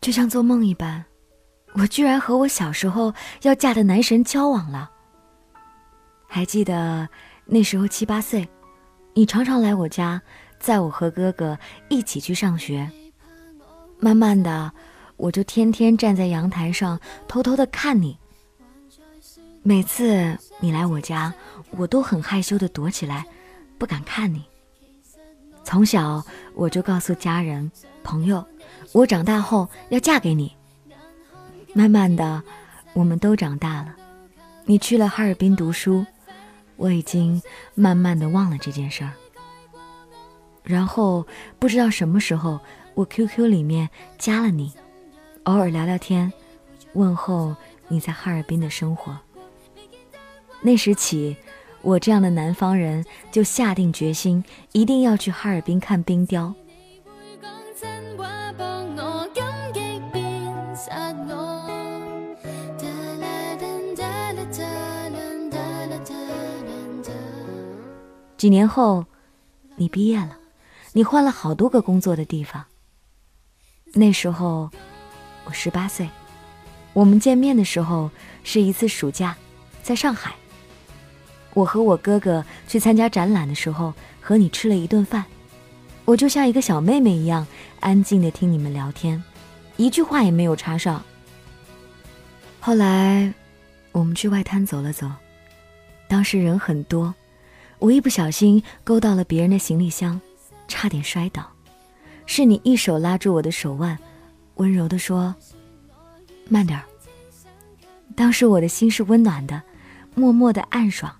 就像做梦一般，我居然和我小时候要嫁的男神交往了。还记得那时候七八岁，你常常来我家，载我和哥哥一起去上学。慢慢的，我就天天站在阳台上偷偷的看你。每次你来我家，我都很害羞的躲起来，不敢看你。从小我就告诉家人朋友，我长大后要嫁给你。慢慢的，我们都长大了，你去了哈尔滨读书，我已经慢慢的忘了这件事儿。然后不知道什么时候，我 QQ 里面加了你，偶尔聊聊天，问候你在哈尔滨的生活。那时起，我这样的南方人就下定决心，一定要去哈尔滨看冰雕。几年后，你毕业了，你换了好多个工作的地方。那时候，我十八岁，我们见面的时候是一次暑假，在上海。我和我哥哥去参加展览的时候，和你吃了一顿饭，我就像一个小妹妹一样，安静的听你们聊天，一句话也没有插上。后来，我们去外滩走了走，当时人很多，我一不小心勾到了别人的行李箱，差点摔倒，是你一手拉住我的手腕，温柔的说：“慢点儿。”当时我的心是温暖的，默默的暗爽。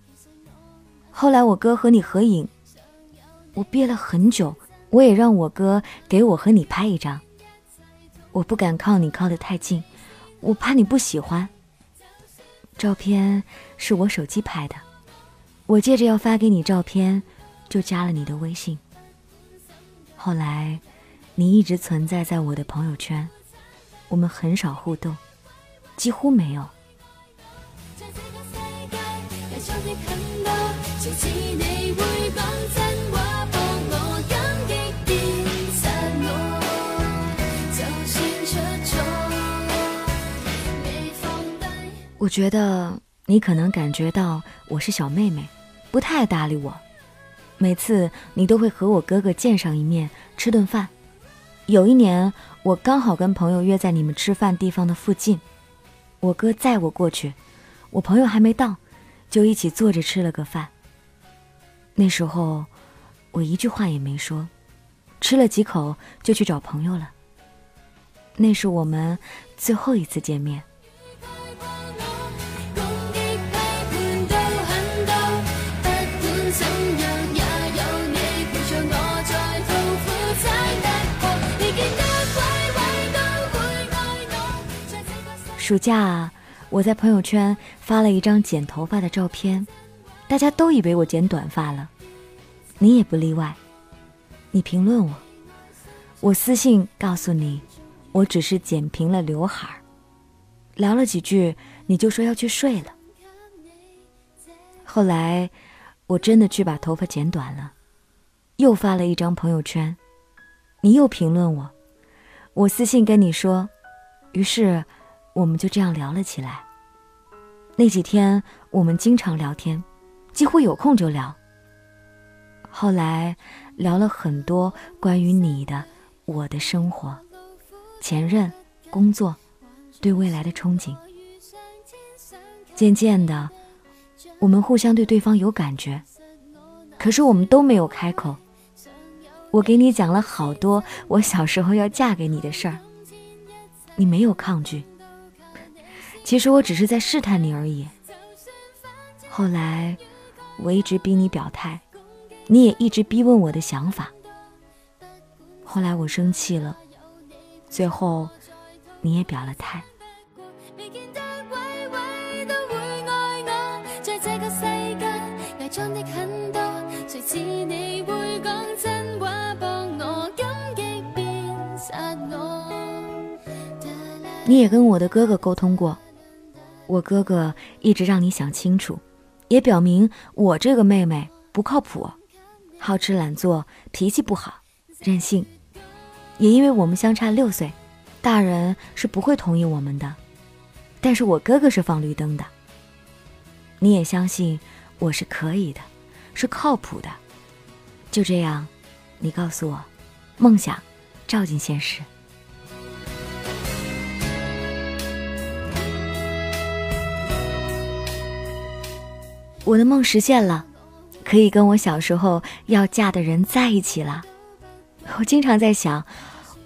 后来我哥和你合影，我憋了很久，我也让我哥给我和你拍一张。我不敢靠你靠得太近，我怕你不喜欢。照片是我手机拍的，我借着要发给你照片，就加了你的微信。后来，你一直存在在我的朋友圈，我们很少互动，几乎没有。我觉得你可能感觉到我是小妹妹，不太搭理我。每次你都会和我哥哥见上一面，吃顿饭。有一年，我刚好跟朋友约在你们吃饭地方的附近，我哥载我过去，我朋友还没到，就一起坐着吃了个饭。那时候，我一句话也没说，吃了几口就去找朋友了。那是我们最后一次见面。暑假，我在朋友圈发了一张剪头发的照片，大家都以为我剪短发了，你也不例外。你评论我，我私信告诉你，我只是剪平了刘海儿。聊了几句，你就说要去睡了。后来，我真的去把头发剪短了，又发了一张朋友圈，你又评论我，我私信跟你说，于是。我们就这样聊了起来。那几天我们经常聊天，几乎有空就聊。后来聊了很多关于你的、我的生活、前任、工作、对未来的憧憬。渐渐的，我们互相对对方有感觉，可是我们都没有开口。我给你讲了好多我小时候要嫁给你的事儿，你没有抗拒。其实我只是在试探你而已。后来，我一直逼你表态，你也一直逼问我的想法。后来我生气了，最后你也表了态。你也跟我的哥哥沟通过。我哥哥一直让你想清楚，也表明我这个妹妹不靠谱，好吃懒做，脾气不好，任性。也因为我们相差六岁，大人是不会同意我们的，但是我哥哥是放绿灯的。你也相信我是可以的，是靠谱的。就这样，你告诉我，梦想照进现实。我的梦实现了，可以跟我小时候要嫁的人在一起了。我经常在想，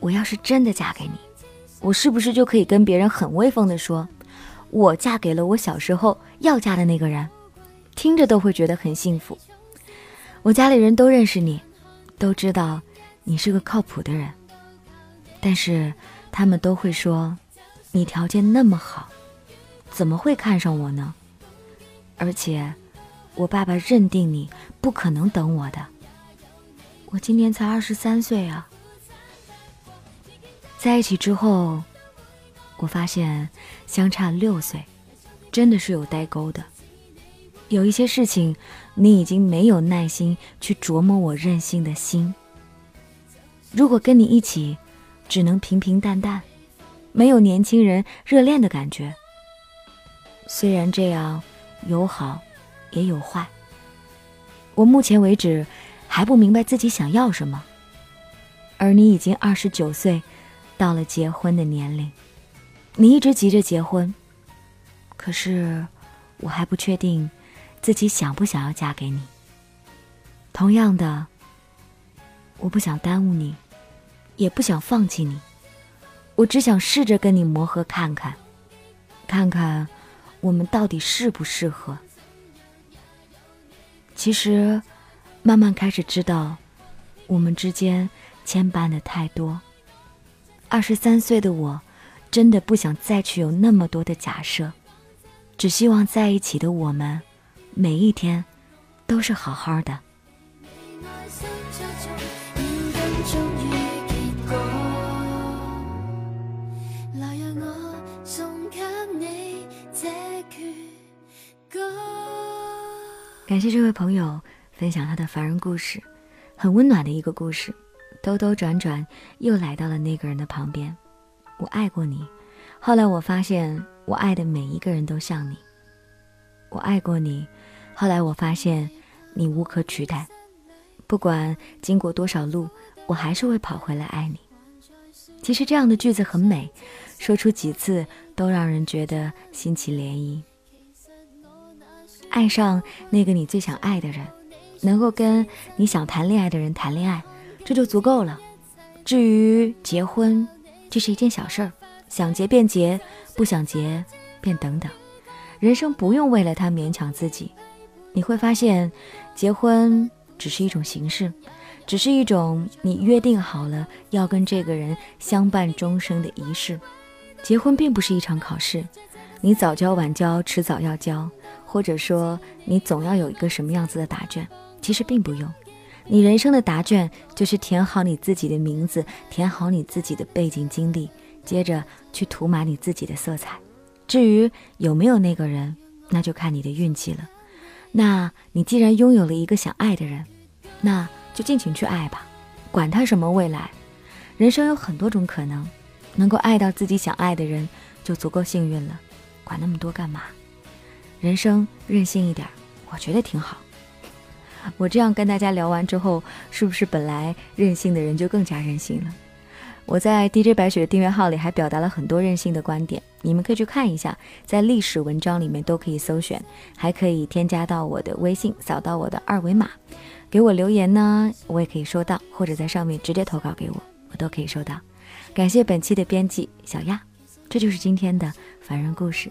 我要是真的嫁给你，我是不是就可以跟别人很威风的说？我嫁给了我小时候要嫁的那个人，听着都会觉得很幸福。我家里人都认识你，都知道你是个靠谱的人，但是他们都会说，你条件那么好，怎么会看上我呢？而且，我爸爸认定你不可能等我的。我今年才二十三岁啊，在一起之后。我发现相差六岁，真的是有代沟的。有一些事情，你已经没有耐心去琢磨我任性的心。如果跟你一起，只能平平淡淡，没有年轻人热恋的感觉。虽然这样友好，也有坏。我目前为止还不明白自己想要什么，而你已经二十九岁，到了结婚的年龄。你一直急着结婚，可是我还不确定自己想不想要嫁给你。同样的，我不想耽误你，也不想放弃你，我只想试着跟你磨合看看，看看我们到底适不适合。其实，慢慢开始知道，我们之间牵绊的太多。二十三岁的我。真的不想再去有那么多的假设，只希望在一起的我们，每一天都是好好的。感谢这位朋友分享他的凡人故事，很温暖的一个故事，兜兜转转又来到了那个人的旁边。我爱过你，后来我发现我爱的每一个人都像你。我爱过你，后来我发现你无可取代。不管经过多少路，我还是会跑回来爱你。其实这样的句子很美，说出几次都让人觉得心起涟漪。爱上那个你最想爱的人，能够跟你想谈恋爱的人谈恋爱，这就足够了。至于结婚，这是一件小事儿，想结便结，不想结便等等。人生不用为了他勉强自己。你会发现，结婚只是一种形式，只是一种你约定好了要跟这个人相伴终生的仪式。结婚并不是一场考试，你早交晚交，迟早要交，或者说你总要有一个什么样子的答卷，其实并不用。你人生的答卷就是填好你自己的名字，填好你自己的背景经历，接着去涂满你自己的色彩。至于有没有那个人，那就看你的运气了。那你既然拥有了一个想爱的人，那就尽情去爱吧，管他什么未来。人生有很多种可能，能够爱到自己想爱的人就足够幸运了，管那么多干嘛？人生任性一点，我觉得挺好。我这样跟大家聊完之后，是不是本来任性的人就更加任性了？我在 DJ 白雪的订阅号里还表达了很多任性的观点，你们可以去看一下，在历史文章里面都可以搜选，还可以添加到我的微信，扫到我的二维码，给我留言呢，我也可以收到，或者在上面直接投稿给我，我都可以收到。感谢本期的编辑小亚，这就是今天的凡人故事，